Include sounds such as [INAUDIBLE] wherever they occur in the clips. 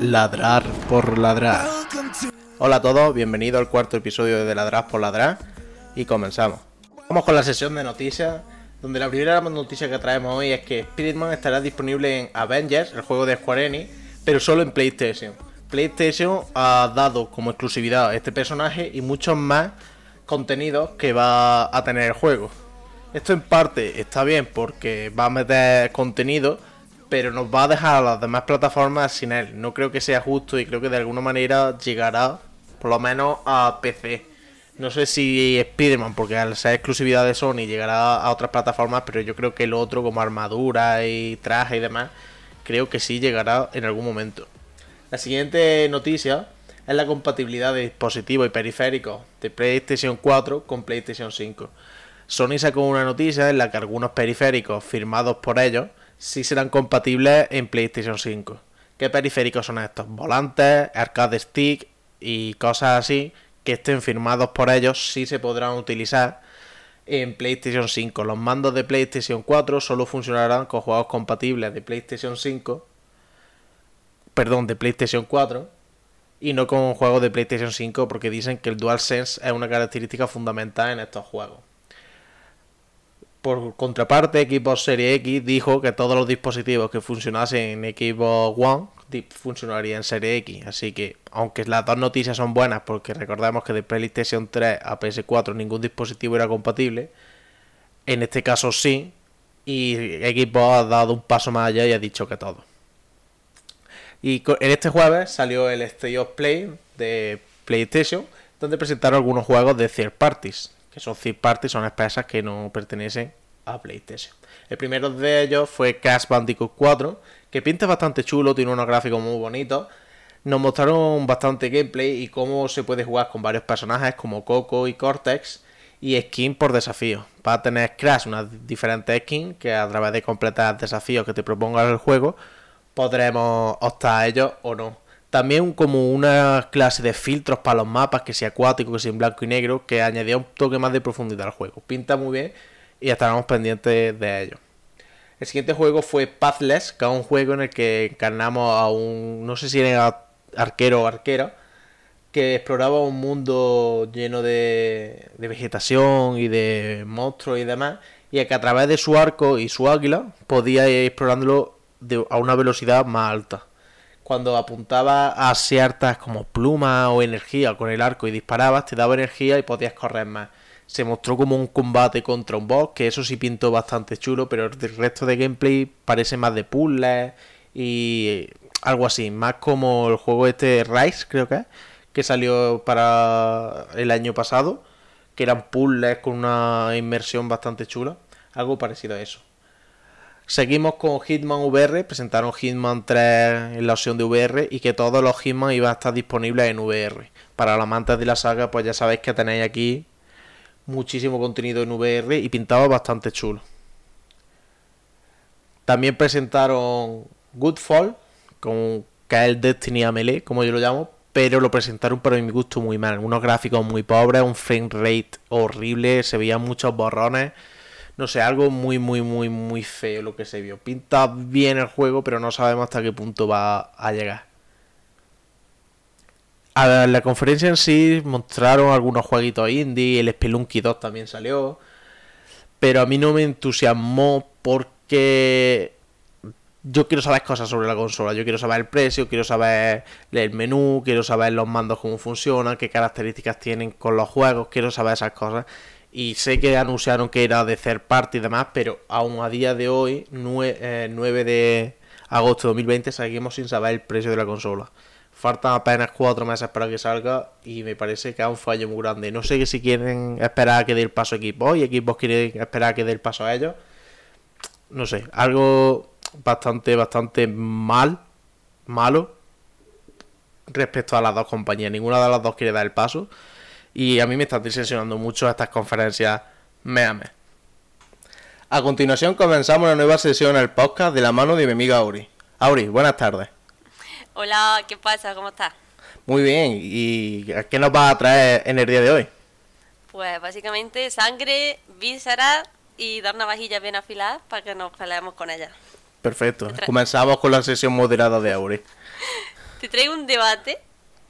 Ladrar por ladrar. Hola a todos, bienvenidos al cuarto episodio de Ladrar por ladrar y comenzamos. Vamos con la sesión de noticias, donde la primera noticia que traemos hoy es que Spider-Man estará disponible en Avengers, el juego de Square Enix, pero solo en PlayStation. PlayStation ha dado como exclusividad a este personaje y muchos más contenidos que va a tener el juego. Esto en parte está bien porque va a meter contenido, pero nos va a dejar a las demás plataformas sin él. No creo que sea justo y creo que de alguna manera llegará por lo menos a PC. No sé si Spider-Man, porque al ser exclusividad de Sony llegará a otras plataformas, pero yo creo que el otro, como armadura y traje y demás, creo que sí llegará en algún momento. La siguiente noticia es la compatibilidad de dispositivos y periféricos de PlayStation 4 con PlayStation 5. Sony sacó una noticia en la que algunos periféricos firmados por ellos sí serán compatibles en PlayStation 5. ¿Qué periféricos son estos? Volantes, arcade stick y cosas así que estén firmados por ellos sí se podrán utilizar en PlayStation 5. Los mandos de PlayStation 4 solo funcionarán con juegos compatibles de PlayStation 5 perdón, de PlayStation 4 y no con juegos de PlayStation 5 porque dicen que el DualSense es una característica fundamental en estos juegos. Por contraparte, Xbox Series X dijo que todos los dispositivos que funcionasen en Xbox One funcionarían en Series X. Así que, aunque las dos noticias son buenas, porque recordemos que de PlayStation 3 a PS4 ningún dispositivo era compatible, en este caso sí, y Xbox ha dado un paso más allá y ha dicho que todo. Y en este jueves salió el State of Play de PlayStation, donde presentaron algunos juegos de third parties, que son third parties, son empresas que no pertenecen a PlayStation. El primero de ellos fue Crash Bandicoot 4, que pinta bastante chulo, tiene unos gráficos muy bonitos. Nos mostraron bastante gameplay y cómo se puede jugar con varios personajes como Coco y Cortex y skin por desafío. Va a tener Crash unas diferentes skins que a través de completar desafíos que te proponga el juego podremos optar a ellos o no. También como una clase de filtros para los mapas, que sea acuático, que sea en blanco y negro, que añadía un toque más de profundidad al juego. Pinta muy bien y estaremos pendientes de ello. El siguiente juego fue Pathless, que es un juego en el que encarnamos a un, no sé si era arquero o arquera, que exploraba un mundo lleno de, vegetación y de monstruos y demás, y que a través de su arco y su águila podía ir explorándolo a una velocidad más alta. Cuando apuntaba a ciertas como plumas o energía con el arco y disparabas, te daba energía y podías correr más. Se mostró como un combate contra un boss, que eso sí pintó bastante chulo, pero el resto de gameplay parece más de puzzles y algo así, más como el juego este Rise, creo que es, que salió para el año pasado, que eran puzzles con una inmersión bastante chula, algo parecido a eso. Seguimos con Hitman VR, presentaron Hitman 3 en la opción de VR y que todos los Hitman iban a estar disponibles en VR. Para los amantes de la saga, pues ya sabéis que tenéis aquí muchísimo contenido en VR y pintado bastante chulo. También presentaron Goodfall, con, que es el Destiny como yo lo llamo, pero lo presentaron para mi gusto muy mal. Unos gráficos muy pobres, un frame rate horrible, se veían muchos borrones no sé, algo muy, muy, muy, muy feo lo que se vio. Pinta bien el juego, pero no sabemos hasta qué punto va a llegar. A la conferencia en sí mostraron algunos jueguitos indie, el Spelunky 2 también salió, pero a mí no me entusiasmó porque yo quiero saber cosas sobre la consola, yo quiero saber el precio, quiero saber el menú, quiero saber los mandos cómo funcionan, qué características tienen con los juegos, quiero saber esas cosas. Y sé que anunciaron que era de third party y demás, pero aún a día de hoy, 9, eh, de agosto de 2020, seguimos sin saber el precio de la consola. Faltan apenas 4 meses para que salga y me parece que es un fallo muy grande. No sé si quieren esperar a que dé el paso equipo y equipos quieren esperar a que dé el paso a ellos. No sé, algo bastante, bastante mal, malo respecto a las dos compañías. Ninguna de las dos quiere dar el paso. Y a mí me están decepcionando mucho estas conferencias me A continuación comenzamos una nueva sesión el podcast de la mano de mi amiga Auri. Auri, buenas tardes. Hola, ¿qué pasa? ¿Cómo estás? Muy bien, ¿y qué nos va a traer en el día de hoy? Pues básicamente sangre, vísceras y dar navajillas bien afiladas para que nos peleemos con ellas. Perfecto, comenzamos con la sesión moderada de Auri. [LAUGHS] te traigo un debate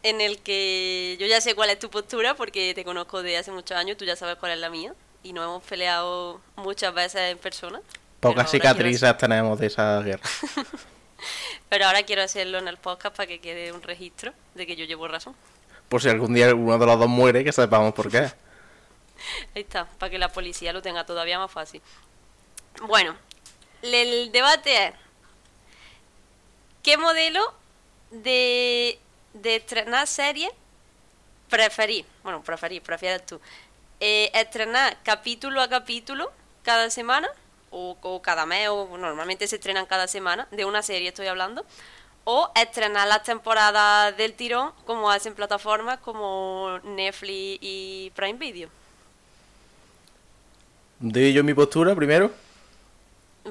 en el que yo ya sé cuál es tu postura porque te conozco de hace muchos años, tú ya sabes cuál es la mía y nos hemos peleado muchas veces en persona. Pocas cicatrices tenemos de esa guerra. [LAUGHS] pero ahora quiero hacerlo en el podcast para que quede un registro de que yo llevo razón. Por si algún día uno de los dos muere, que sepamos por qué. [LAUGHS] Ahí está, para que la policía lo tenga todavía más fácil. Bueno, el debate es, ¿qué modelo de, de estrenar serie preferís? Bueno, preferís, prefieres tú. Eh, estrenar capítulo a capítulo cada semana o, cada mes, o normalmente se estrenan cada semana, de una serie estoy hablando, o estrenar las temporadas del tirón como hacen plataformas como Netflix y Prime Video. ¿Doy yo mi postura primero?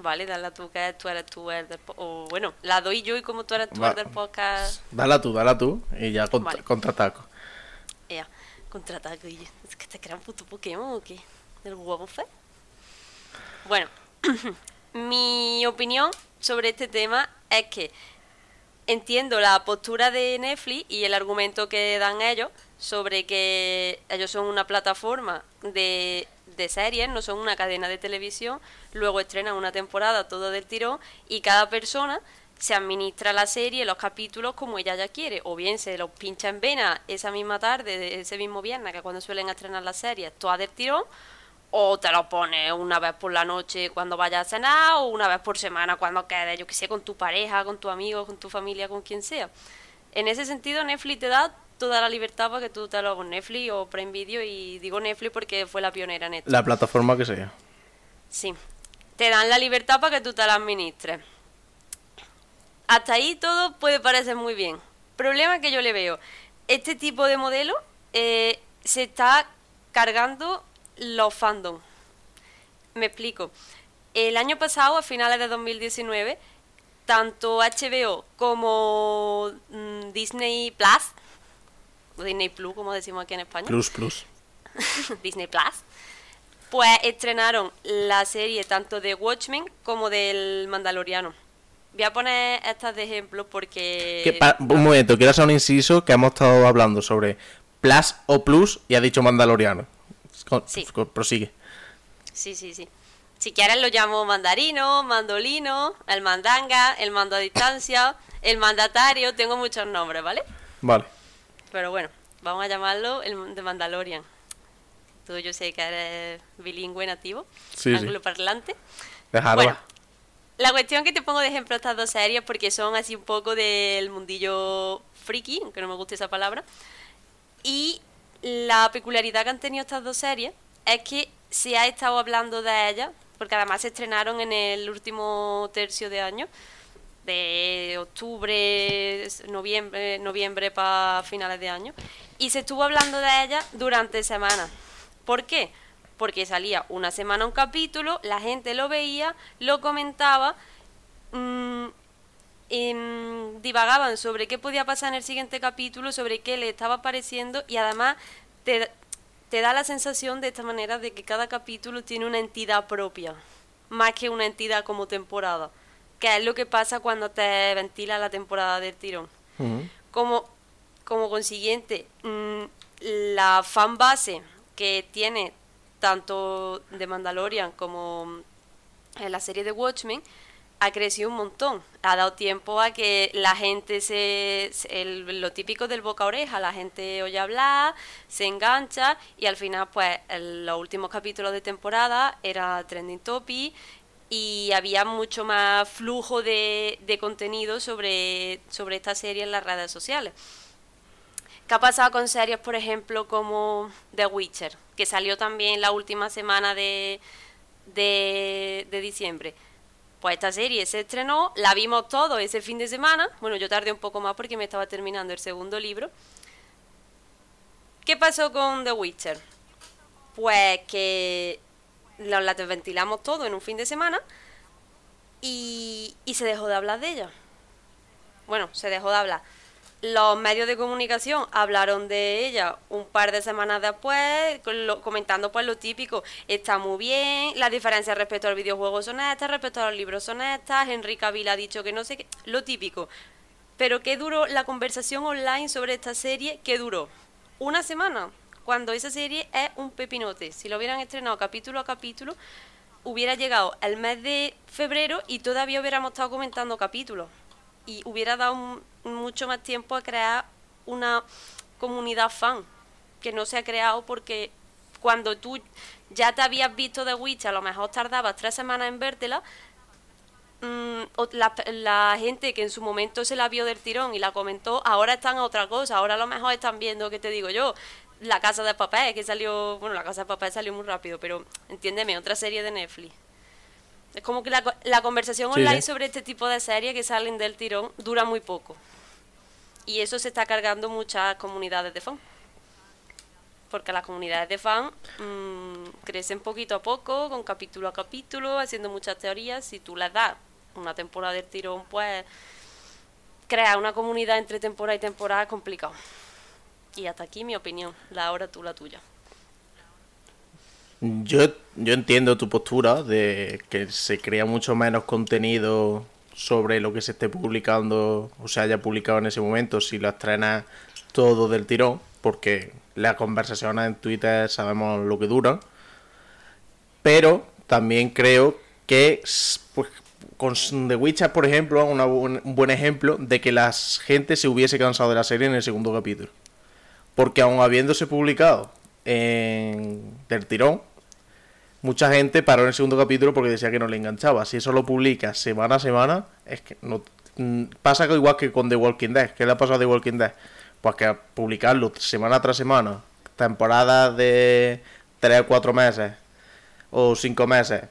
Vale, dale tú, que tú eres tú el del O bueno, la doy yo y como tú eres tú el del podcast. Dala tú, dala tú y ya contra contraataco. Ya, contraataco. Y ¿Es que te crean puto Pokémon o qué? ¿El huevo fe? Bueno, [CLEARS THROAT] mi opinión sobre este tema es que entiendo la postura de Netflix y el argumento que dan ellos sobre que ellos son una plataforma de de series, no son una cadena de televisión, luego estrenan una temporada todo del tirón y cada persona se administra la serie, los capítulos como ella ya quiere, o bien se los pincha en vena esa misma tarde, ese mismo viernes, que cuando suelen estrenar las series, toda del tirón, o te lo pones una vez por la noche cuando vayas a cenar, o una vez por semana cuando quedes, yo que sé, con tu pareja, con tu amigo, con tu familia, con quien sea. En ese sentido, Netflix te da toda la libertad para que tú te lo hagas Netflix o Prime Video y digo Netflix porque fue la pionera en esto. La plataforma que sea. Sí. Te dan la libertad para que tú te la administres. Hasta ahí todo puede parecer muy bien. Problema que yo le veo. Este tipo de modelo eh, se está cargando los fandom. Me explico. El año pasado, a finales de 2019, tanto HBO como mm, Disney Plus Disney Plus, como decimos aquí en España. Plus, plus. [LAUGHS] Disney Plus. Pues estrenaron la serie tanto de Watchmen como del Mandaloriano. Voy a poner estas de ejemplo porque... un momento, quiero hacer un inciso que hemos estado hablando sobre Plus o Plus y ha dicho Mandaloriano. sí. Prosigue. Sí, sí, sí. Si quieres lo llamo mandarino, mandolino, el mandanga, el mando a distancia, el mandatario, tengo muchos nombres, ¿vale? Vale. Pero bueno, vamos a llamarlo el de Mandalorian. Tú yo sé que eres bilingüe nativo, sí, angloparlante. Bueno, la cuestión que te pongo de ejemplo estas dos series porque son así un poco del mundillo friki, aunque no me guste esa palabra. Y la peculiaridad que han tenido estas dos series es que se ha estado hablando de ellas, porque además se estrenaron en el último tercio de año, de octubre, noviembre, noviembre para finales de año, y se estuvo hablando de ella durante semanas. ¿Por qué? Porque salía una semana un capítulo, la gente lo veía, lo comentaba, mmm, divagaban sobre qué podía pasar en el siguiente capítulo, sobre qué le estaba pareciendo y además te, te da la sensación de esta manera de que cada capítulo tiene una entidad propia, más que una entidad como temporada que es lo que pasa cuando te ventila la temporada del tirón. como, como consiguiente, mm, la fan base que tiene tanto de Mandalorian como en la serie de Watchmen ha crecido un montón. Ha dado tiempo a que la gente se. lo típico del boca a oreja, la gente oye hablar, se engancha y al final, pues, los últimos capítulos de temporada era trending topic y había mucho más flujo de, contenido sobre, sobre esta serie en las redes sociales. ¿Qué ha pasado con series, por ejemplo, como The Witcher, que salió también la última semana de, de, de diciembre? Pues esta serie se estrenó, la vimos todo ese fin de semana. Bueno, yo tardé un poco más porque me estaba terminando el segundo libro. ¿Qué pasó con The Witcher? Pues que la desventilamos todo en un fin de semana y, se dejó de hablar de ella. Bueno, se dejó de hablar. Los medios de comunicación hablaron de ella un par de semanas después, comentando pues lo típico, está muy bien, las diferencias respecto al videojuego son estas, respecto a los libros son estas, Enrique Cavill ha dicho que no sé qué, lo típico. Pero ¿qué duró la conversación online sobre esta serie? ¿Qué duró? Una semana, cuando esa serie es un pepinote. Si lo hubieran estrenado capítulo a capítulo, hubiera llegado el mes de febrero y todavía hubiéramos estado comentando capítulos. Y hubiera dado mucho más tiempo a crear una comunidad fan, que no se ha creado porque cuando tú ya te habías visto de Witch, a lo mejor tardabas tres semanas en vértela, Mm, la, la, gente que en su momento se la vio del tirón y la comentó, ahora están a otra cosa, ahora a lo mejor están viendo, ¿qué te digo yo? La Casa de Papel, que salió, bueno, La Casa de Papel salió muy rápido, pero entiéndeme, otra serie de Netflix. Es como que la, la conversación online sobre este tipo de series que salen del tirón dura muy poco. Y eso se está cargando muchas comunidades de fans. Porque las comunidades de fans mmm, crecen poquito a poco, con capítulo a capítulo, haciendo muchas teorías. Si tú las das una temporada del tirón, pues crear una comunidad entre temporada y temporada es complicado. Y hasta aquí mi opinión, la hora tú la tuya. Yo, yo entiendo tu postura de que se crea mucho menos contenido sobre lo que se esté publicando o se haya publicado en ese momento si lo estrenas todo del tirón, porque las conversaciones en Twitter sabemos lo que duran. Pero también creo que pues, con The Witcher, por ejemplo, un buen ejemplo de que la gente se hubiese cansado de la serie en el segundo capítulo. Porque aún habiéndose publicado en del tirón, mucha gente paró en el segundo capítulo porque decía que no le enganchaba. Si eso lo publica semana a semana, es que no mm, pasa igual que con The Walking Dead. ¿Qué le ha pasado a The Walking Dead? Pues que publicarlo semana tras semana, temporadas de 3 o 4 meses o 5 meses,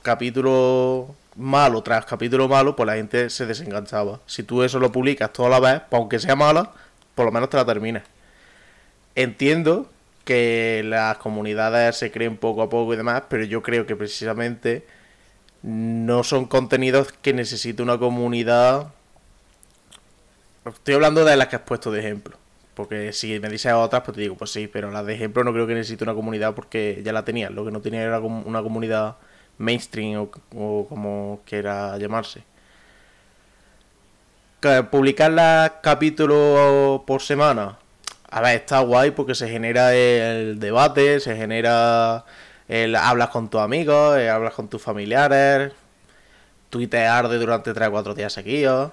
capítulo malo tras capítulo malo, pues la gente se desenganchaba. Si tú eso lo publicas toda la vez, pues aunque sea mala, por lo menos te la terminas. Entiendo que las comunidades se creen poco a poco y demás, pero yo creo que precisamente no son contenidos que necesite una comunidad. Estoy hablando de las que has puesto de ejemplo. Porque si me dices otras, pues te digo, pues sí, pero las de ejemplo no creo que necesite una comunidad porque ya la tenía. Lo que no tenía era una comunidad mainstream o, como quiera llamarse. Publicar los capítulos por semana, a ver, está guay porque se genera el debate, se genera el hablas con tus amigos, eh, hablas con tus familiares, Twitter arde durante 3 o 4 días seguidos.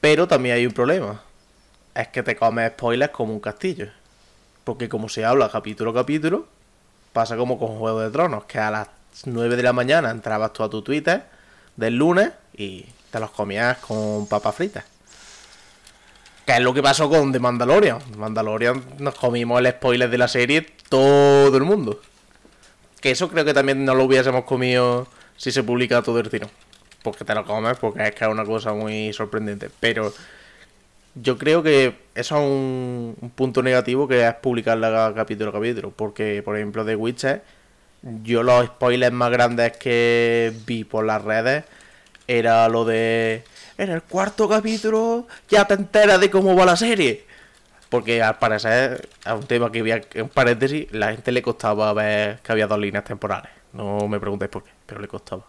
Pero también hay un problema. Es que te comes spoilers como un castillo. Porque como se habla capítulo a capítulo, pasa como con Juego de Tronos, que a las 9 de la mañana entrabas tú a tu Twitter del lunes y te los comías con papas fritas. Que es lo que pasó con The Mandalorian. Mandalorian nos comimos el spoiler de la serie todo el mundo. Que eso creo que también no lo hubiésemos comido si se publica todo el tiro. Porque te lo comes, porque es que es una cosa muy sorprendente. Pero yo creo que eso es un, un punto negativo que es publicarla capítulo a capítulo. Porque, por ejemplo, The Witcher yo los spoilers más grandes que vi por las redes era lo de en el cuarto capítulo ya te enteras de cómo va la serie. Porque al parecer, a un tema que había en paréntesis, la gente le costaba ver que había dos líneas temporales. No me preguntéis por qué, pero le costaba.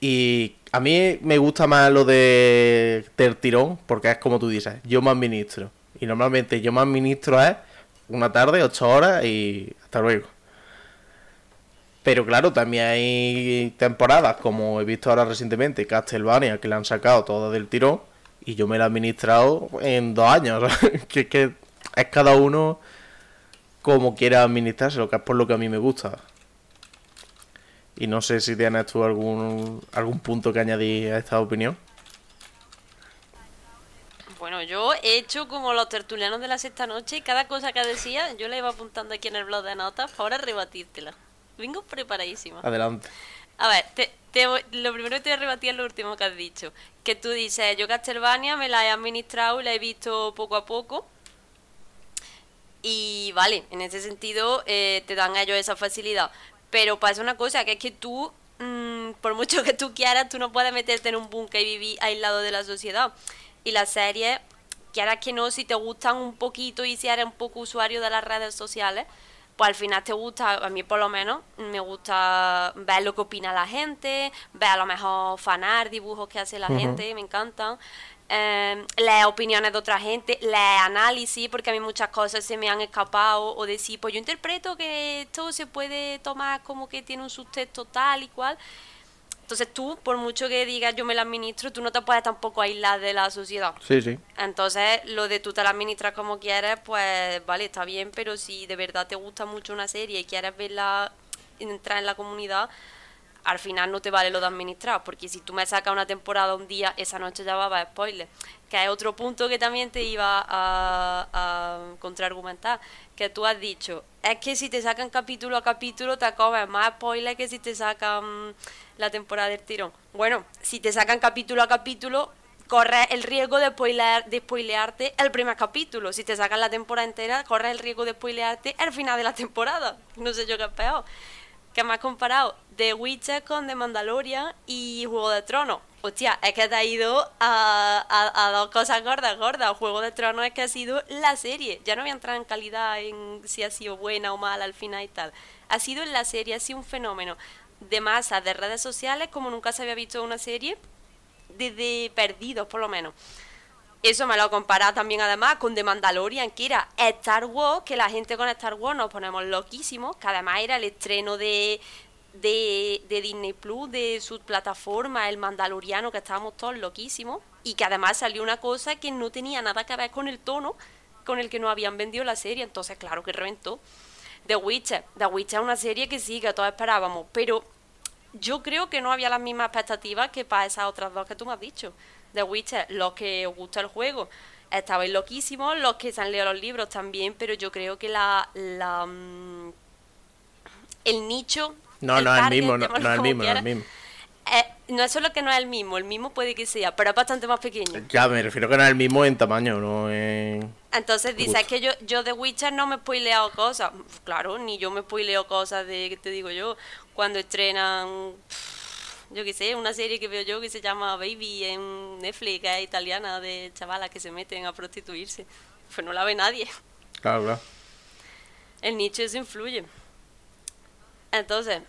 Y a mí me gusta más lo de del tirón, porque es como tú dices, yo me administro. Y normalmente yo me administro es una tarde, ocho horas y hasta luego. Pero claro, también hay temporadas, como he visto ahora recientemente, Castlevania, que le han sacado todo del tirón y yo me la he administrado en dos años. [LAUGHS] que es que es cada uno como quiera administrarse, lo que es por lo que a mí me gusta. Y no sé si tienes tú algún, algún punto que añadir a esta opinión. Bueno, yo he hecho como los tertulianos de la sexta noche y cada cosa que decía yo la iba apuntando aquí en el blog de notas para ahora rebatírtela. Vengo preparadísima. Adelante. A ver, te, lo primero que te voy a rebatir es lo último que has dicho. Que tú dices, yo Castlevania me la he administrado y la he visto poco a poco. Y vale, en ese sentido eh, te dan a ellos esa facilidad. Pero pasa una cosa, que es que tú, mm, por mucho que tú quieras, tú no puedes meterte en un búnker y vivir aislado de la sociedad. Y las series, quieras que no, si te gustan un poquito y si eres un poco usuario de las redes sociales, pues al final te gusta, a mí por lo menos, me gusta ver lo que opina la gente, ver a lo mejor fanar, dibujos que hace la gente, me encantan. Eh, leer opiniones de otra gente, leer análisis, porque a mí muchas cosas se me han escapado, o decir, pues yo interpreto que esto se puede tomar como que tiene un subtexto tal y cual. Entonces tú, por mucho que digas yo me la administro, tú no te puedes tampoco aislar de la sociedad. Sí, sí. Entonces, lo de tú te la administras como quieres, pues vale, está bien, pero si de verdad te gusta mucho una serie y quieres verla, entrar en la comunidad, al final no te vale lo de administrar, porque si tú me sacas una temporada un día, esa noche ya va a haber spoiler. Que hay otro punto que también te iba a, a contraargumentar, que tú has dicho, es que si te sacan capítulo a capítulo te comes más spoiler que si te sacan la temporada del tirón. Bueno, si te sacan capítulo a capítulo, corres el riesgo de, spoilear, de spoilearte el primer capítulo. Si te sacan la temporada entera, corres el riesgo de spoilearte el final de la temporada. No sé yo qué es peor. ¿Qué me has comparado? The Witcher con The Mandalorian y Juego de Tronos. Hostia, es que te ha ido a, a, dos cosas gordas, gordas. Juego de Tronos es que ha sido la serie. Ya no voy a entrar en calidad en si ha sido buena o mala al final y tal. Ha sido la serie, ha sido un fenómeno de masa de redes sociales como nunca se había visto una serie desde Perdidos, por lo menos. Eso me lo he comparado también además con The Mandalorian, que era Star Wars, que la gente con Star Wars nos ponemos loquísimos, que además era el estreno de, de, de Disney Plus, de su plataforma, el Mandaloriano, que estábamos todos loquísimos, y que además salió una cosa que no tenía nada que ver con el tono con el que nos habían vendido la serie, entonces claro que reventó. The Witcher, The Witcher es una serie que sí, que todos esperábamos, pero yo creo que no había las mismas expectativas que para esas otras dos que tú me has dicho. The Witcher, los que os gusta el juego, estabais loquísimos, los que se han leído los libros también, pero yo creo que la, la mm, el nicho no, el no es el target, mismo, no, no es el mismo, no es el quieras, mismo. eh, no es solo que no es el mismo, el mismo puede que sea, pero es bastante más pequeño. Ya, me refiero que no es el mismo en tamaño, no en... Entonces dice, Gusto. es que yo, yo de Witcher no me he spoileado cosas. Claro, ni yo me spoileo cosas de, ¿qué te digo yo? Cuando estrenan, yo qué sé, una serie que veo yo que se llama Baby en Netflix, que es italiana, de chavalas que se meten a prostituirse. Pues no la ve nadie. Claro, claro. El nicho eso influye. Entonces,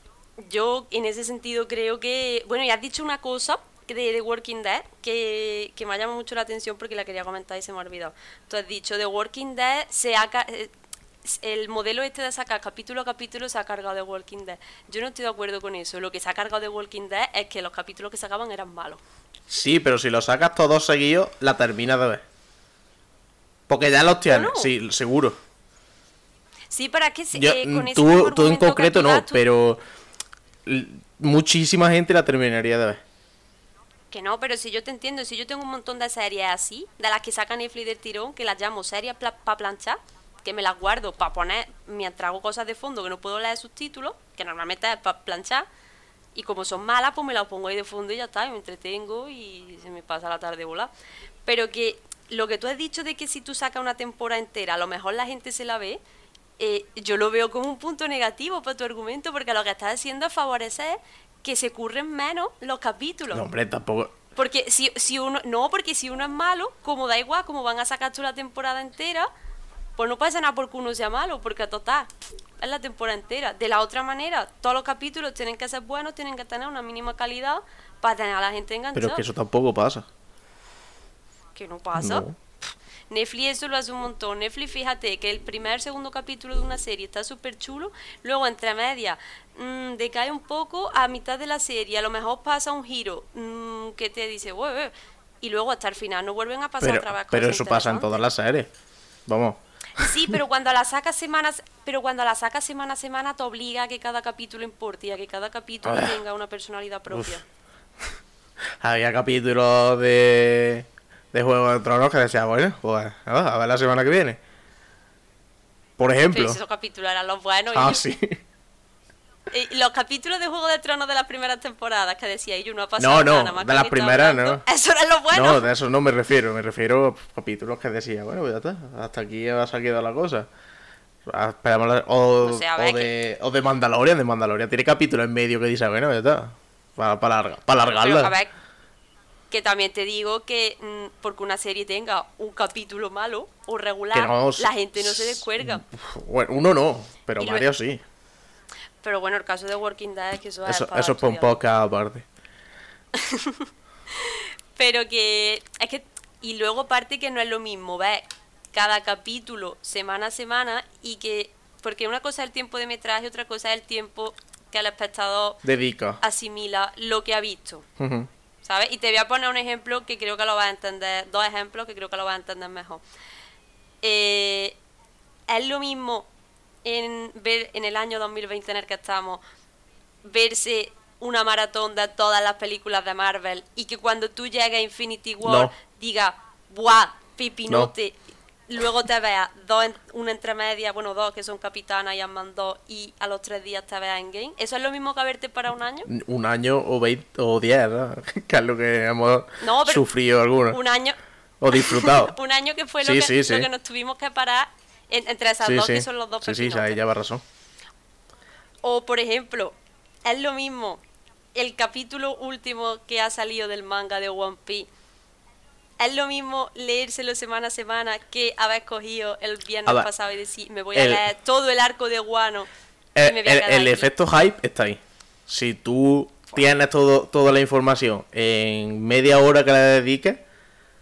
yo en ese sentido creo que, bueno, ya has dicho una cosa de The Walking Dead que, que me ha llamado mucho la atención porque la quería comentar y se me ha olvidado. Tú has dicho, The Walking Dead se ha... El modelo este de sacar capítulo a capítulo se ha cargado de Walking Dead. Yo no estoy de acuerdo con eso. Lo que se ha cargado de Walking Dead es que los capítulos que sacaban eran malos. Sí, pero si lo sacas todos seguidos, la terminas de ver. Porque ya los tienes, Bueno. sí, seguro. Sí, para que se- eh, con mm, ese tú, tú en concreto no, tú- pero muchísima gente la terminaría de ver. Que no, pero si yo te entiendo, si yo tengo un montón de series así, de las que sacan Netflix del tirón, que las llamo series para planchar, que me las guardo para poner mientras hago cosas de fondo que no puedo leer subtítulos, que normalmente es para planchar, y como son malas, pues me las pongo ahí de fondo y ya está, y me entretengo y se me pasa la tarde volar. Pero que lo que tú has dicho de que si tú sacas una temporada entera, a lo mejor la gente se la ve, eh, yo lo veo como un punto negativo para tu argumento, porque lo que estás haciendo es favorecer que se curren menos los capítulos. No, hombre, tampoco. Porque si, si uno, no, porque si uno es malo, como da igual, como van a sacar toda la temporada entera, pues no pasa nada porque uno sea malo, porque total, es la temporada entera. De la otra manera, todos los capítulos tienen que ser buenos, tienen que tener una mínima calidad para tener a la gente enganchada. Pero es que eso tampoco pasa. Que no pasa. No. Netflix eso lo hace un montón. Netflix, fíjate que el primer, segundo capítulo de una serie está súper chulo, luego entre medias mm, decae un poco, a mitad de la serie a lo mejor pasa un giro mm, que te dice, y luego hasta el final no vuelven a pasar Pero, otra vez pero eso pasa en todas las series. Vamos. Sí, pero cuando la sacas semanas, pero cuando la sacas semana a semana te obliga a que cada capítulo importe y a que cada capítulo Ah. tenga una personalidad propia. [LAUGHS] Había capítulos de, de Juego de Tronos que decía, bueno, pues a ver la semana que viene. Por ejemplo. Pero esos capítulos eran los buenos. y Ah, yo- sí. Los capítulos de Juego de Tronos de las primeras temporadas que decía yo no ha pasado No, no, nada, más de las estado primeras, hablando. no. Eso era lo bueno. No, de eso no me refiero. Me refiero a capítulos que decía, bueno, pues ya está. Hasta aquí ha salido la cosa. Ah, o, O sea, a o ver, de, o de Mandalorian. De Mandalorian tiene capítulos en medio que dice, bueno, ya está. Para, para, larga- para Pero, alargarla. a ver, Que también te digo que mm, porque una serie tenga un capítulo malo o regular, no, la gente no se descuelga. Bueno, uno no, pero Y varios sí. Pero bueno, el caso de Walking Dead es que eso, es Eso, eso es por un podcast aparte. [LAUGHS] Pero que es que y luego aparte que no es lo mismo ver cada capítulo semana a semana y que porque una cosa es el tiempo de metraje, otra cosa es el tiempo que el espectador Dedica. asimila lo que ha visto. ¿sabes? Y te voy a poner un ejemplo que creo que lo vas a entender, dos ejemplos que creo que lo vas a entender mejor. Eh, es lo mismo en ver en el año 2020 en el que estamos verse una maratón de todas las películas de Marvel y que cuando tú llegues a Infinity War No. digas, ¡buah! Pipinote. Luego te veas dos, en- una entre media, bueno, dos que son Capitana y Ant-Man 2 y a los tres días te veas en game. ¿Eso es lo mismo que verte para un año? Un año o 20 o 10, ¿no? [LAUGHS] que es lo que hemos No, sufrido algunos. Un año, O disfrutado. [LAUGHS] un año que fue lo, Sí, que, sí, sí. lo que nos tuvimos que parar en- entre esas sí, dos sí. que son los dos sí, sí, pepinotes. ahí lleva razón. O, por ejemplo, es lo mismo el capítulo último que ha salido del manga de One Piece. Es lo mismo leérselo semana a semana que haber cogido el viernes ver, pasado y decir, me voy el- a leer todo el arco de Guano. y El, me voy a el- quedar el aquí". efecto hype está ahí. Si tú tienes todo, toda la información en media hora que le dediques,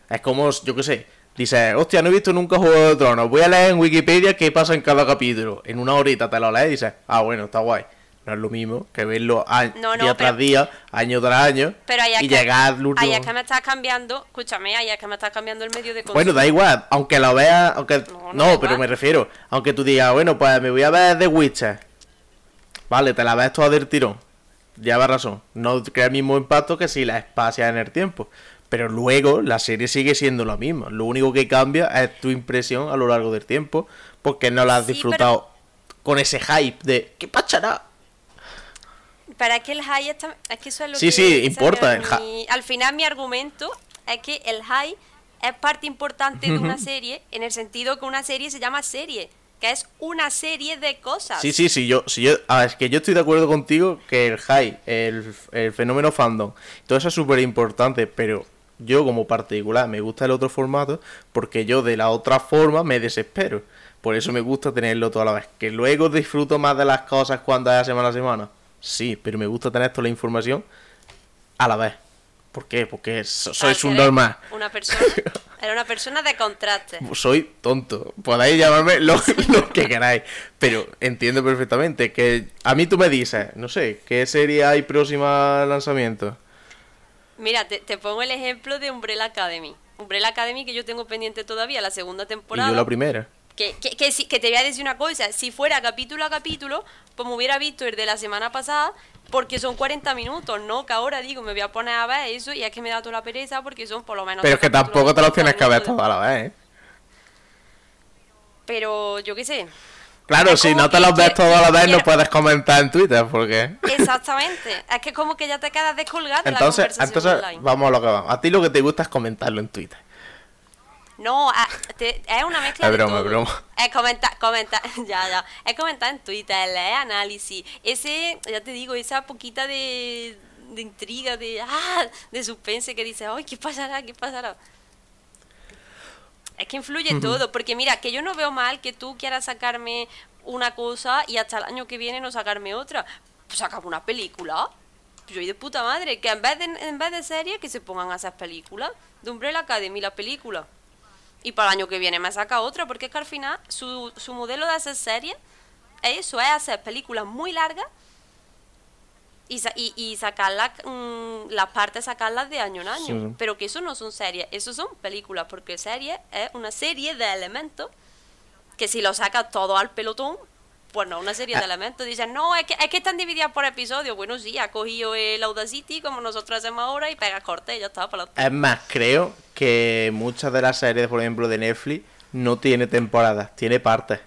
es como, yo qué sé, dices, hostia, no he visto nunca Juego de Tronos, voy a leer en Wikipedia qué pasa en cada capítulo. En una horita te lo lees y dices, ah, bueno, está guay. No es lo mismo que verlo No, no, día tras día, año tras año, Pero y que, llegar al último... ahí es que me estás cambiando, escúchame, ahí es que me estás cambiando el medio de consumo. Bueno, da igual, aunque lo veas, aunque No, pero igual. me refiero, aunque tú digas, bueno, pues me voy a ver The Witcher. Vale, te la ves toda del tirón. Lleva razón. No crea el mismo impacto que si la espacias en el tiempo. Pero luego la serie sigue siendo lo mismo. Lo único que cambia es tu impresión a lo largo del tiempo. Porque no la has Sí, disfrutado con ese hype de ¿qué pachará? Es que el está- es que eso es lo Sí, que sí, importa, mi- al final mi argumento es que el high es parte importante de una serie en el sentido que una serie se llama serie, que es una serie de cosas. Sí, sí, sí, yo, sí, yo, ah, es que yo estoy de acuerdo contigo que el hype, el, el fenómeno fandom, todo eso es súper importante, pero yo como particular me gusta el otro formato porque yo de la otra forma me desespero. Por eso me gusta tenerlo toda la vez. Que luego disfruto más de las cosas cuando es semana a semana. Sí, pero me gusta tener toda la información a la vez. ¿Por qué? Porque so- soy un normal. Una persona, [LAUGHS] era una persona de contraste. soy tonto. Podéis llamarme lo, lo que queráis. Pero entiendo perfectamente que a mí tú me dices, no sé, ¿qué serie hay próxima lanzamiento? Mira, te, te pongo el ejemplo de Umbrella Academy. Umbrella Academy que yo tengo pendiente todavía, la segunda Y temporada. yo la primera. Que, que, que, sí- que te voy a decir una cosa, si fuera capítulo a capítulo, pues me hubiera visto el de la semana pasada, porque son 40 minutos, ¿no? Que ahora digo, me voy a poner a ver eso y es que me da toda la pereza porque son por lo menos... Pero es que tampoco te los tienes que ver 40 todos a la vez, ¿eh? Pero yo qué sé. Claro, Es si no te los ves todos a la vez, no puedes comentar en Twitter, porque... Exactamente. es que como que ya te quedas descolgado de la Entonces, conversación entonces online. vamos a lo que vamos. A ti lo que te gusta es comentarlo en Twitter. No, a- te- es una mezcla Es de broma, todo. es broma. Es comentar, comentar, [LAUGHS] ya, ya. Es comentar en Twitter, leer análisis. Ese, ya te digo, esa poquita de, de intriga, de, ah, de suspense que dices, ay, ¿qué pasará? ¿Qué pasará? Es que influye todo, porque mira, que yo no veo mal que tú quieras sacarme una cosa y hasta el año que viene no sacarme otra. Pues sacame una película. Yo y de puta madre, que en vez de, en vez de series, que se pongan a hacer películas. De Umbrella Academy, la película. Y para el año que viene me saca otra, porque es que al final su, su modelo de hacer series es eso, es hacer películas muy largas y, sa- y, y sacarlas, mm, las partes sacarlas de año en año. Sí. Pero que eso no son series, eso son películas, porque serie es una serie de elementos que si lo sacas todo al pelotón, pues no, una serie de Ah. elementos. Dicen, no, es que, es que están divididas por episodios. Bueno, sí, ha cogido el Audacity como nosotros hacemos ahora y pega corte y ya está, para Es más, creo que muchas de las series, por ejemplo, de Netflix, no tiene temporadas, tiene partes.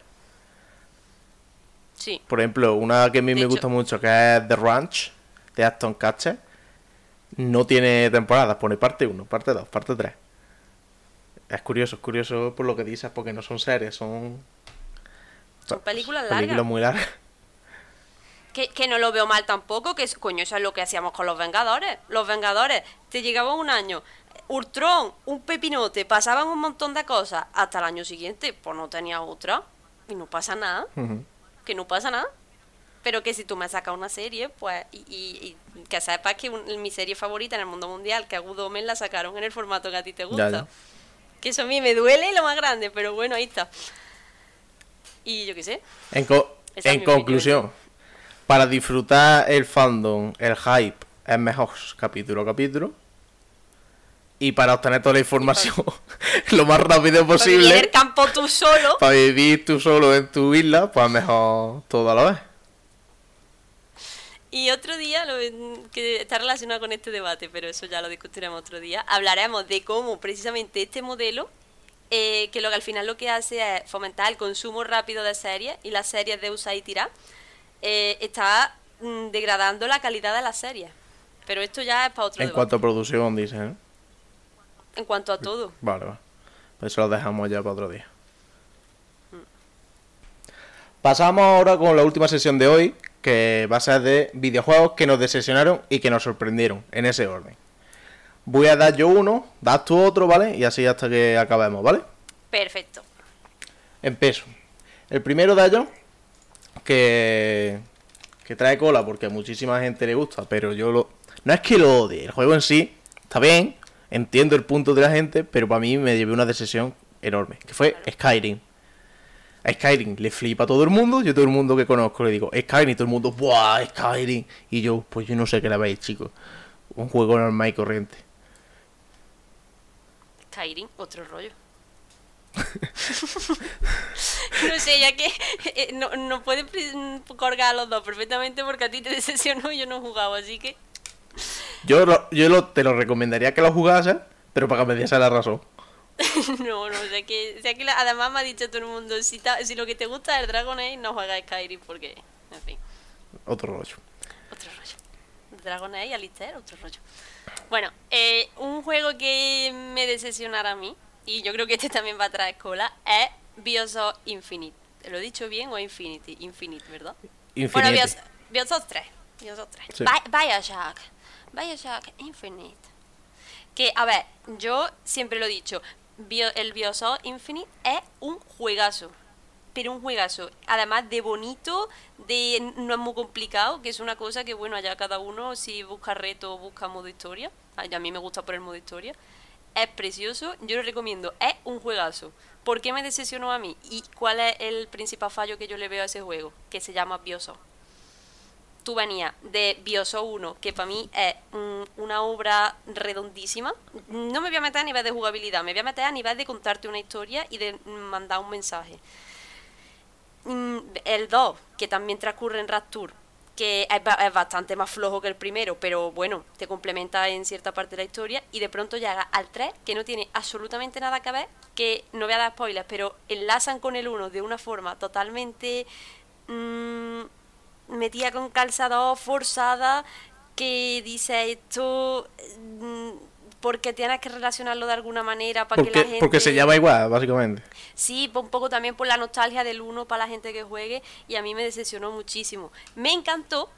Sí. Por ejemplo, una que a mí De me hecho- gusta mucho, que es The Ranch, de Aston Catcher, no tiene temporadas, pone parte 1, parte 2, parte 3. Es curioso, es curioso por lo que dices, porque no son series, son Son películas largas. películas muy largas. Que, que no lo veo mal tampoco, que coño, eso es lo que hacíamos con los Vengadores. Los Vengadores, te llegaba un año, Ultron, un pepinote, pasaban un montón de cosas, hasta el año siguiente, pues no tenía otra, y no pasa nada, Ujú. Que no pasa nada. Pero que si tú me sacas una serie, pues, y, y- y que sepas que un- mi serie favorita en el mundo mundial, que a Good Omens la sacaron en el formato que a ti te gusta. Ya, ya. Que eso a mí me duele lo más grande, pero bueno, ahí está. Y yo qué sé. En, co- conclusión, para disfrutar el fandom, el hype, es mejor capítulo a capítulo. Y para obtener toda la información [LAUGHS] lo más rápido Para vivir el posible, campo tú solo. para vivir tú solo en tu isla, pues mejor todo a la vez. Y otro día, lo, que está relacionado con este debate, pero eso ya lo discutiremos otro día, hablaremos de cómo precisamente este modelo, eh, que lo que al final lo que hace es fomentar el consumo rápido de series y las series de usar y tirar, eh, está mm, degradando la calidad de las series. Pero esto ya es para otro En debate. cuanto a producción, dicen. ¿eh? En cuanto a todo. Vale, vale. Pues eso lo dejamos ya para otro día. Pasamos ahora con la última sesión de hoy, que va a ser de videojuegos que nos decepcionaron y que nos sorprendieron, en ese orden. Voy a dar yo uno, das tú otro, ¿vale? Y así hasta que acabemos, ¿vale? Perfecto. Empiezo. El primero de ellos, que, que trae cola porque a muchísima gente le gusta, pero yo lo... No es que lo odie, el juego en sí está bien, entiendo el punto de la gente, pero para mí me llevé una decisión enorme, que fue Skyrim. A Skyrim le flipa a todo el mundo, yo todo el mundo que conozco le digo, Skyrim, y todo el mundo, ¡buah, Skyrim! Y yo, pues yo no sé qué la veis, chicos. Un juego normal y corriente. Skyrim, otro rollo. [LAUGHS] [LAUGHS] no sé, ya que eh, no, no puedes pri- colgar a los dos perfectamente porque a ti te [LAUGHS] decepcionó y yo no he jugado, así que Yo, lo- yo lo- te lo recomendaría que lo jugases, pero para que me diese la razón. [LAUGHS] no, no, o sea que, o sea que la- además me ha dicho todo el mundo, si, ta- si lo que te gusta es el Dragon Age, no juegas Skyrim porque, en fin, Otro rollo. otro rollo. Dragon Age, Alistair, otro rollo. Bueno, eh, un juego que me decepcionara a mí, y yo creo que este también va a traer cola, es Bioshock Infinite. ¿Lo he dicho bien o Infinity? Infinite, ¿verdad? Bueno, Infinite. Bios, Bioshock 3. Bioshock 3. Sí. Bi- Bioshock. Bioshock Infinite. Que, a ver, yo siempre lo he dicho. El Bioshock Infinite es un juegazo. Pero un juegazo. Además de bonito, de no es muy complicado, que es una cosa que, bueno, allá cada uno si busca reto busca modo historia. A mí me gusta por el modo historia. Es precioso, yo lo recomiendo. Es un juegazo. ¿Por qué me decepcionó a mí? ¿Y cuál es el principal fallo que yo le veo a ese juego? Que se llama Bioshock tú venías de Bioshock 1, que para mí es una obra redondísima. No me voy a meter a nivel de jugabilidad, me voy a meter a nivel de contarte una historia y de mandar un mensaje. Mm, El 2, que también transcurre en Rapture, que es, ba- es bastante más flojo que el primero, pero bueno, te complementa en cierta parte de la historia. Y de pronto llega al 3, que no tiene absolutamente nada que ver, que no voy a dar spoilers, pero enlazan con el 1 de una forma totalmente mm, metida con calzador, forzada, que dice esto mm, porque tienes que relacionarlo de alguna manera para que Porque, la gente... porque se llama igual, básicamente. Sí, un poco también por la nostalgia del uno para la gente que juegue y a mí me decepcionó muchísimo. Me encantó,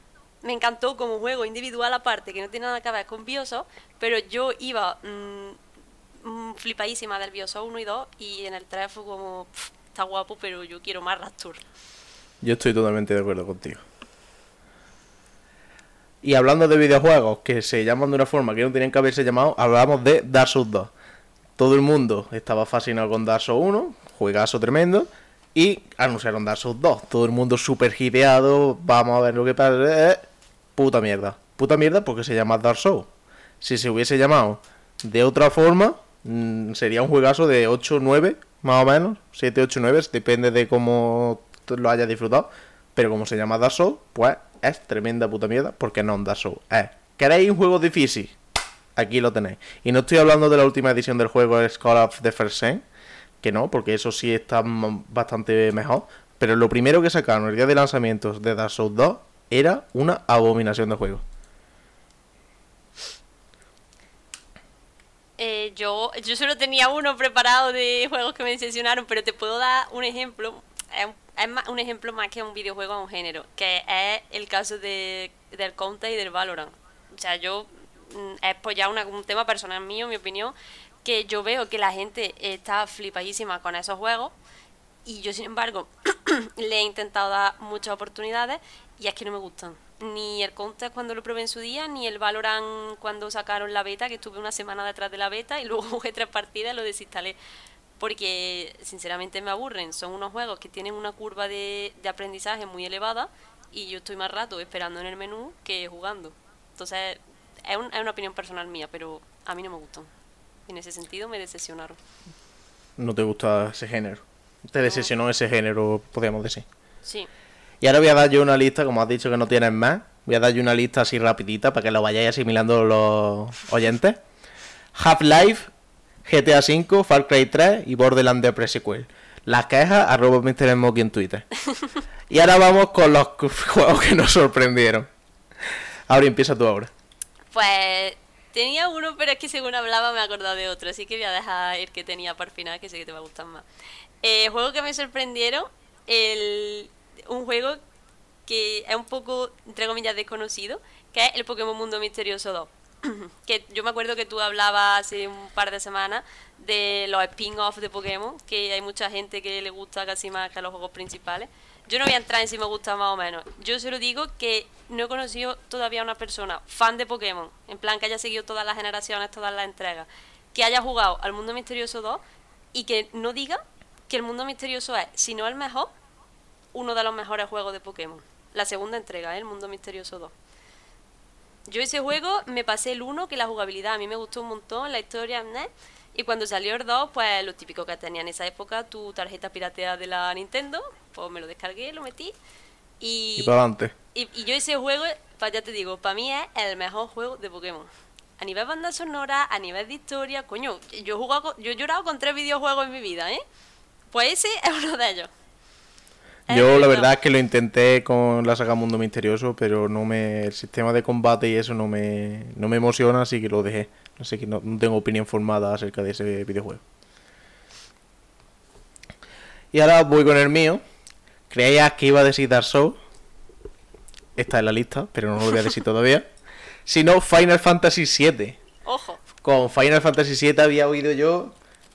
me encantó como juego individual aparte, que no tiene nada que ver con Bioshock, pero yo iba mm, mm, flipadísima del Bioshock 1 y 2 y en el 3 fue como, "Pff, está guapo, pero yo quiero más Rapture. Yo estoy totalmente de acuerdo contigo. Y hablando de videojuegos que se llaman de una forma que no tenían que haberse llamado, hablamos de Dark Souls 2. Todo el mundo estaba fascinado con Dark Souls 1, juegazo tremendo, y anunciaron Dark Souls 2. Todo el mundo súper hipeado, vamos a ver lo que pasa. eh, puta mierda. Puta mierda porque se llama Dark Souls. Si se hubiese llamado de otra forma, mm, sería un juegazo de 8, 9, más o menos. 7, 8, 9, depende de cómo lo hayas disfrutado. Pero como se llama Dark Souls, pues es tremenda puta mierda porque no Dark Souls. Es, ¿queréis un juego difícil? Aquí lo tenéis. Y no estoy hablando de la última edición del juego, Call of the First Sin, que no, porque eso sí está bastante mejor. Pero lo primero que sacaron el día de lanzamiento de Dark Souls 2 era una abominación de juego. Eh, yo, yo solo tenía uno preparado de juegos que me decepcionaron, pero te puedo dar un ejemplo. Es un, es más un ejemplo más que un videojuego a un género, que es el caso de, del Counter y del Valorant. O sea, yo, mm, es pues ya una- un tema personal mío, mi opinión, que yo veo que la gente está flipadísima con esos juegos y yo, sin embargo, [CLEARS THROAT] le he intentado dar muchas oportunidades y es que no me gustan. Ni el Counter cuando lo probé en su día, ni el Valorant cuando sacaron la beta, que estuve una semana detrás de la beta y luego [LAUGHS] jugué tres partidas y lo desinstalé. Porque sinceramente me aburren. Son unos juegos que tienen una curva de, de aprendizaje muy elevada y yo estoy más rato esperando en el menú que jugando. Entonces, es, un- es una opinión personal mía, pero a mí no me gustan. En ese sentido me decepcionaron. No te gusta ese género. Te decepcionó ese género, podríamos decir. Sí. Y ahora voy a dar yo una lista, como has dicho que no tienes más. Voy a dar yo una lista así rapidita para que lo vayáis asimilando los oyentes. Half-Life, GTA V, Far Cry 3 y Borderlands de Pre-Sequel. Las quejas, arroba Mr. Smoky en Twitter. [LAUGHS] y ahora vamos con los [LAUGHS] juegos que nos sorprendieron. Ahora empieza tú ahora. Pues tenía uno, pero es que según hablaba me he acordado de otro, así que voy a dejar el que tenía para el final, que sé que te va a gustar más. Eh, juegos que me sorprendieron, el, un juego que es un poco, entre comillas, desconocido, que es el Pokémon Mundo Misterioso 2. [COUGHS] que yo me acuerdo que tú hablabas hace un par de semanas de los spin-offs de Pokémon, que hay mucha gente que le gusta casi más que los juegos principales. Yo no voy a entrar en si me gusta más o menos. Yo solo digo que no he conocido todavía a una persona fan de Pokémon, en plan que haya seguido todas las generaciones, todas las entregas, que haya jugado al Mundo Misterioso 2 y que no diga que el Mundo Misterioso es, si no el mejor, uno de los mejores juegos de Pokémon. La segunda entrega, ¿eh? el Mundo Misterioso 2. Yo ese juego me pasé el 1, que la jugabilidad a mí me gustó un montón, la historia, ¿eh? Y cuando salió el 2, pues lo típico que tenía en esa época, tu tarjeta pirateada de la Nintendo, pues me lo descargué, lo metí. Y, Y para adelante. y, y yo ese juego, pues ya te digo, para mí es el mejor juego de Pokémon. A nivel banda sonora, a nivel de historia, coño, yo he, jugado yo he llorado con tres videojuegos en mi vida, ¿eh? Pues ese es uno de ellos. Yo la verdad es que lo intenté con la saga Mundo Misterioso, pero no me el sistema de combate y eso no me, no me emociona, así que lo dejé. Así que no, no tengo opinión formada acerca de ese videojuego. Y ahora voy con el mío. Creía que iba a decir Dark Souls. Está en la lista, pero no lo voy a decir [LAUGHS] todavía. Sino Final Fantasy VII. Ojo. Con Final Fantasy VII había oído yo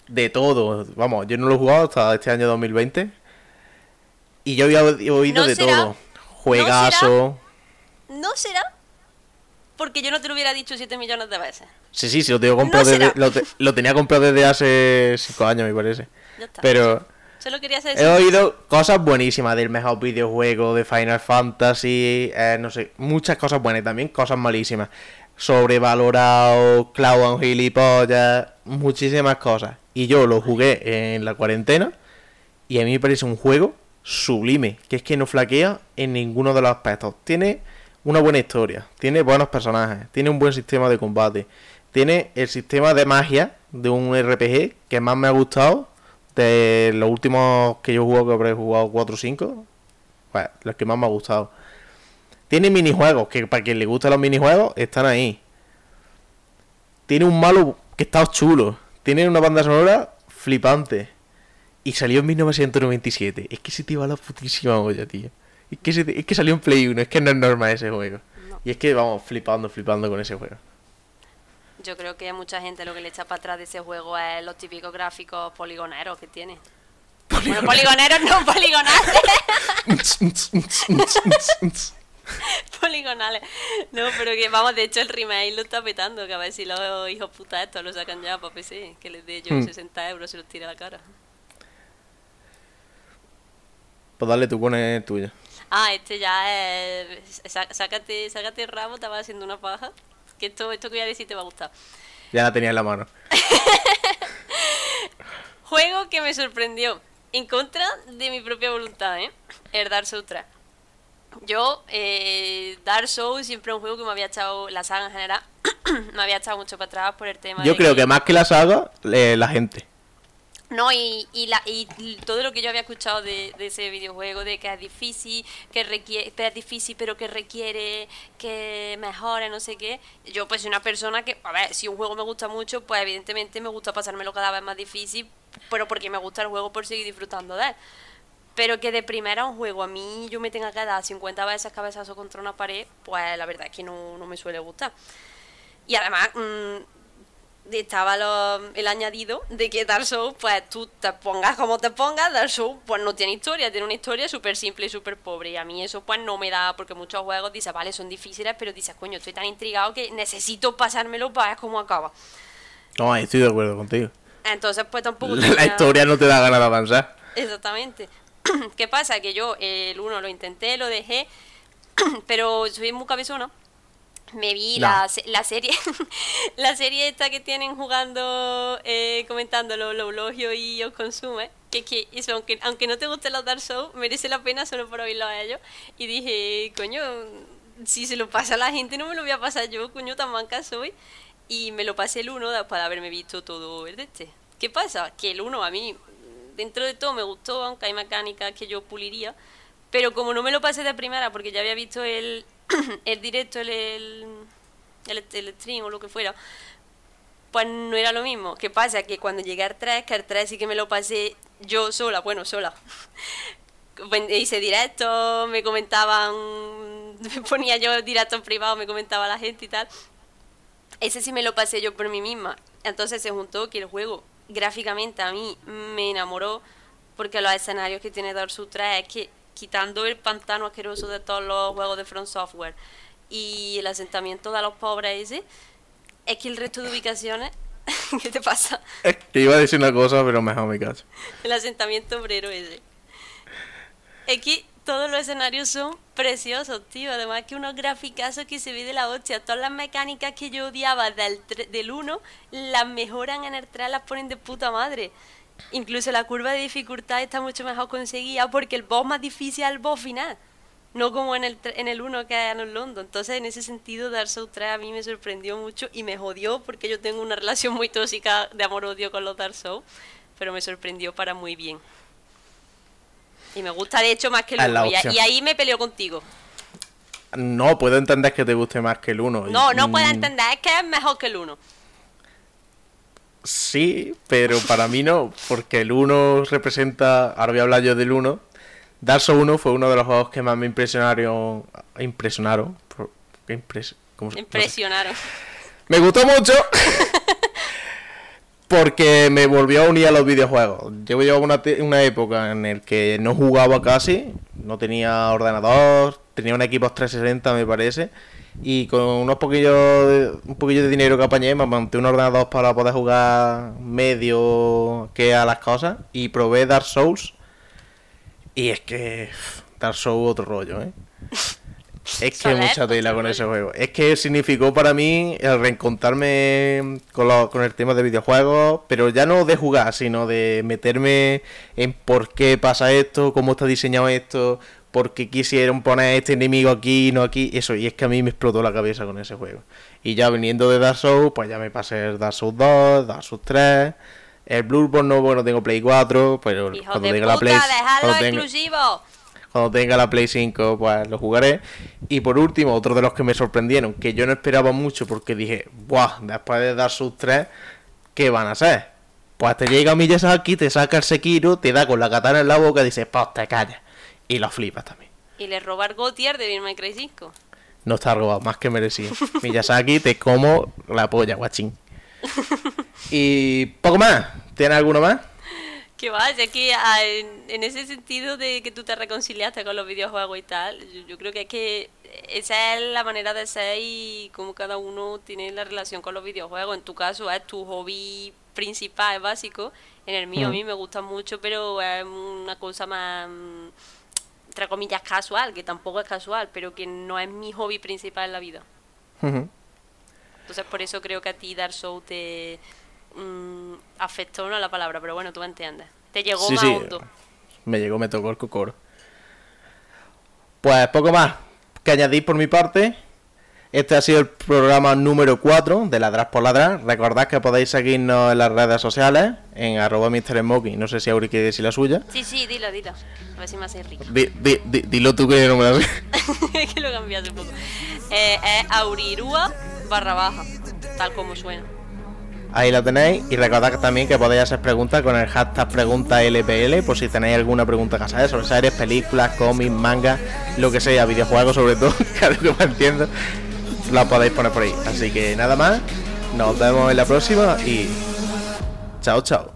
de todo. Vamos, yo no lo he jugado hasta este año 2020. Y yo había oído ¿No de será? todo. Juegazo. ¿No será? Porque yo no te lo hubiera dicho 7 millones de veces. Sí, sí, sí, lo tengo comprado ¿No será? desde, lo, te- lo tenía comprado desde hace 5 años, me parece. Ya está. Pero Solo quería hacer he oído cosas buenísimas del mejor videojuego de Final Fantasy, eh, no sé, muchas cosas buenas y también cosas malísimas. Sobrevalorado, clown gilipollas, muchísimas cosas. Y yo lo jugué en la cuarentena y a mí me parece un juego sublime, que es que no flaquea en ninguno de los aspectos. Tiene una buena historia, tiene buenos personajes, tiene un buen sistema de combate, tiene el sistema de magia de un RPG que más me ha gustado de los últimos que yo he jugado, que habré jugado 4 o 5, pues los que más me ha gustado. Tiene minijuegos, que para quien le gustan los minijuegos, están ahí. Tiene un malo que está chulo. Tiene una banda sonora flipante. Y salió en 1997. Es que se te va la putísima olla, tío. Es que, se te- es que salió en Play 1. Es que no es normal ese juego. No. Y es que vamos flipando, flipando con ese juego. Yo creo que a mucha gente lo que le echa para atrás de ese juego es los típicos gráficos poligoneros que tiene. Bueno, poligoneros no, [LAUGHS] poligonales. [LAUGHS] poligonales. No, pero que vamos, de hecho el remake lo está petando, que a ver si los hijos putas estos lo sacan ya para PC, que les dé yo Hmm. 60 euros y los tira a la cara. Pues dale, tú pones el tuyo. Ah, este ya es... sá- Sácate, sácate el rabo, estaba haciendo una paja. Que esto, esto que voy a decir te va a gustar. Ya la tenía en la mano. [LAUGHS] Juego que me sorprendió. En contra de mi propia voluntad, ¿eh? El Dark Souls 3. Yo, eh, Dark Souls siempre es un juego que me había echado, la saga en general, [CLEARS THROAT] me había echado mucho para atrás por el tema Yo de creo que más que la saga, eh, la gente. No, y, y, la, y todo lo que yo había escuchado de, de ese videojuego, de que es difícil, que requiere, es difícil, pero que requiere que mejore, no sé qué. Yo, pues, soy una persona que, a ver, si un juego me gusta mucho, pues, evidentemente me gusta pasármelo cada vez más difícil, pero porque me gusta el juego por seguir disfrutando de él. Pero que de primera un juego a mí yo me tenga que dar 50 veces cabezazo contra una pared, pues la verdad es que no, no me suele gustar. Y además, mm, estaba lo- el añadido de que Dark Souls, pues tú te pongas como te pongas, Dark Souls pues no tiene historia, tiene una historia súper simple y súper pobre. Y a mí eso pues no me da, porque muchos juegos dices, vale, son difíciles, pero dices, coño, estoy tan intrigado que necesito pasármelo para ver cómo acaba. No, estoy de acuerdo contigo. Entonces pues tampoco... La, historia no te da ganas de avanzar. Exactamente. [CLEARS THROAT] ¿Qué pasa? Que yo el uno lo intenté, lo dejé, [CLEARS THROAT] pero soy muy cabezona. Me vi No. la, la serie, [LAUGHS] la serie esta que tienen jugando, eh, comentando los lo elogios y os consume. Que, que eso, aunque, aunque no te guste los Dark Souls, merece la pena solo por oírlo a ellos. Y dije, coño, si se lo pasa a la gente, no me lo voy a pasar yo, coño, tan manca soy. Y me lo pasé el 1 después de haberme visto todo el de este. ¿Qué pasa? Que el 1 a mí, dentro de todo, me gustó, aunque hay mecánicas que yo puliría. Pero como no me lo pasé de primera, porque ya había visto el, [COUGHS] el directo, el, el, el, stream o lo que fuera, pues no era lo mismo. ¿Qué pasa? Que cuando llegué al 3, que al 3 sí que me lo pasé yo sola, bueno, sola. [LAUGHS] Ven- Hice directo, me comentaban, [LAUGHS] me ponía yo directo en privado, me comentaba la gente y tal. Ese sí me lo pasé yo por mí misma. Entonces se juntó que el juego gráficamente a mí me enamoró porque los escenarios que tiene Dark Souls 3 es que quitando el pantano asqueroso de todos los juegos de Front Software y el asentamiento de los pobres ese, es que el resto de ubicaciones, [LAUGHS] ¿qué te pasa? Es que iba a decir una cosa, pero mejor me caso. El asentamiento obrero ese. Es que todos los escenarios son preciosos, tío. Además que unos graficazos que se ve de la hostia. Todas las mecánicas que yo odiaba del, del 1, las mejoran en el 3, las ponen de puta madre. Incluso la curva de dificultad está mucho mejor conseguida porque el boss más difícil es el boss final. No como en el, en el 1 que es en el London. Entonces, en ese sentido, Dark Souls 3 a mí me sorprendió mucho y me jodió porque yo tengo una relación muy tóxica de amor-odio con los Dark Souls. Pero me sorprendió para muy bien. Y me gusta, de hecho, más que el Es la 1. Y, y ahí me peleó contigo. No, puedo entender que te guste más que el 1. No, no puedo entender, es que es mejor que el 1. Sí, pero para mí no, porque el 1 representa, ahora voy a hablar yo del 1. Dark Souls 1 fue uno de los juegos que más me impresionaron, impresionaron, impres- ¿cómo se- no sé. Impresionaron. Me gustó mucho [LAUGHS] porque me volvió a unir a los videojuegos. Yo llevaba una, una época en el que no jugaba casi, no tenía ordenador, tenía un equipo 360 me parece, y con unos poquillos de, un poquillo de dinero que apañé me monté un ordenador para poder jugar medio que a las cosas y probé Dark Souls y es que Dark Souls otro rollo, ¿eh? [LAUGHS] Es que mucha tela con ese juego. Es que significó para mí el reencontrarme con, lo- con el tema de videojuegos, pero ya no de jugar, sino de meterme en por qué pasa esto, cómo está diseñado esto, por qué quisieron poner este enemigo aquí y no aquí. Eso, y es que a mí me explotó la cabeza con ese juego. Y ya viniendo de Dark Souls, pues ya me pasé el Dark Souls 2, Dark Souls 3. El Bloodborne no, bueno, tengo Play 4, pero Hijo cuando de tenga la Play... cuando tenga- cuando tenga la Play 5, pues lo jugaré. Y por último, otro de los que me sorprendieron, que yo no esperaba mucho porque dije, ¡buah! Después de dar sus 3, ¿qué van a hacer? Pues te llega Miyazaki, te saca el Sekiro, te da con la katana en la boca y dices, pues te callas. Y lo flipas también. Y le roba el Gautier de May Cry 5. No está robado, más que merecido. Miyazaki, te como la polla, guachín. [LAUGHS] Y poco más. ¿Tienes alguno más? Que vaya, que ah, en, ese sentido de que tú te reconciliaste con los videojuegos y tal, yo, yo creo que es que esa es la manera de ser y cómo cada uno tiene la relación con los videojuegos. En tu caso es tu hobby principal, es básico. En el mío a Mm. mí me gusta mucho, pero es una cosa más, entre comillas, casual, que tampoco es casual, pero que no es mi hobby principal en la vida. Ujú. Entonces por eso creo que a ti Dark Souls te mm, afectó, no la palabra, pero bueno, tú entiendes. Te llegó Sí, más sí. hondo. Me llegó, me tocó el cocoro. Pues poco más que añadir por mi parte. Este ha sido el programa número 4 de Ladras por Ladras. Recordad que podéis seguirnos en las redes sociales, en arroba Mr. No sé si Auri quiere decir la suya. Sí, sí, dilo, dilo. A ver si me hace rico. Dilo tú que no me la sé. [LAUGHS] que lo cambié un poco. Eh, es Aurirúa barra baja, tal como suena. Ahí la tenéis y recordad también que podéis hacer preguntas con el hashtag PreguntaLPL por si tenéis alguna pregunta que hacer sobre series, películas, cómics, mangas, lo que sea, videojuegos sobre todo, [LAUGHS] que es lo que entiendo la podéis poner por ahí. Así que nada más, nos vemos en la próxima y chao, chao.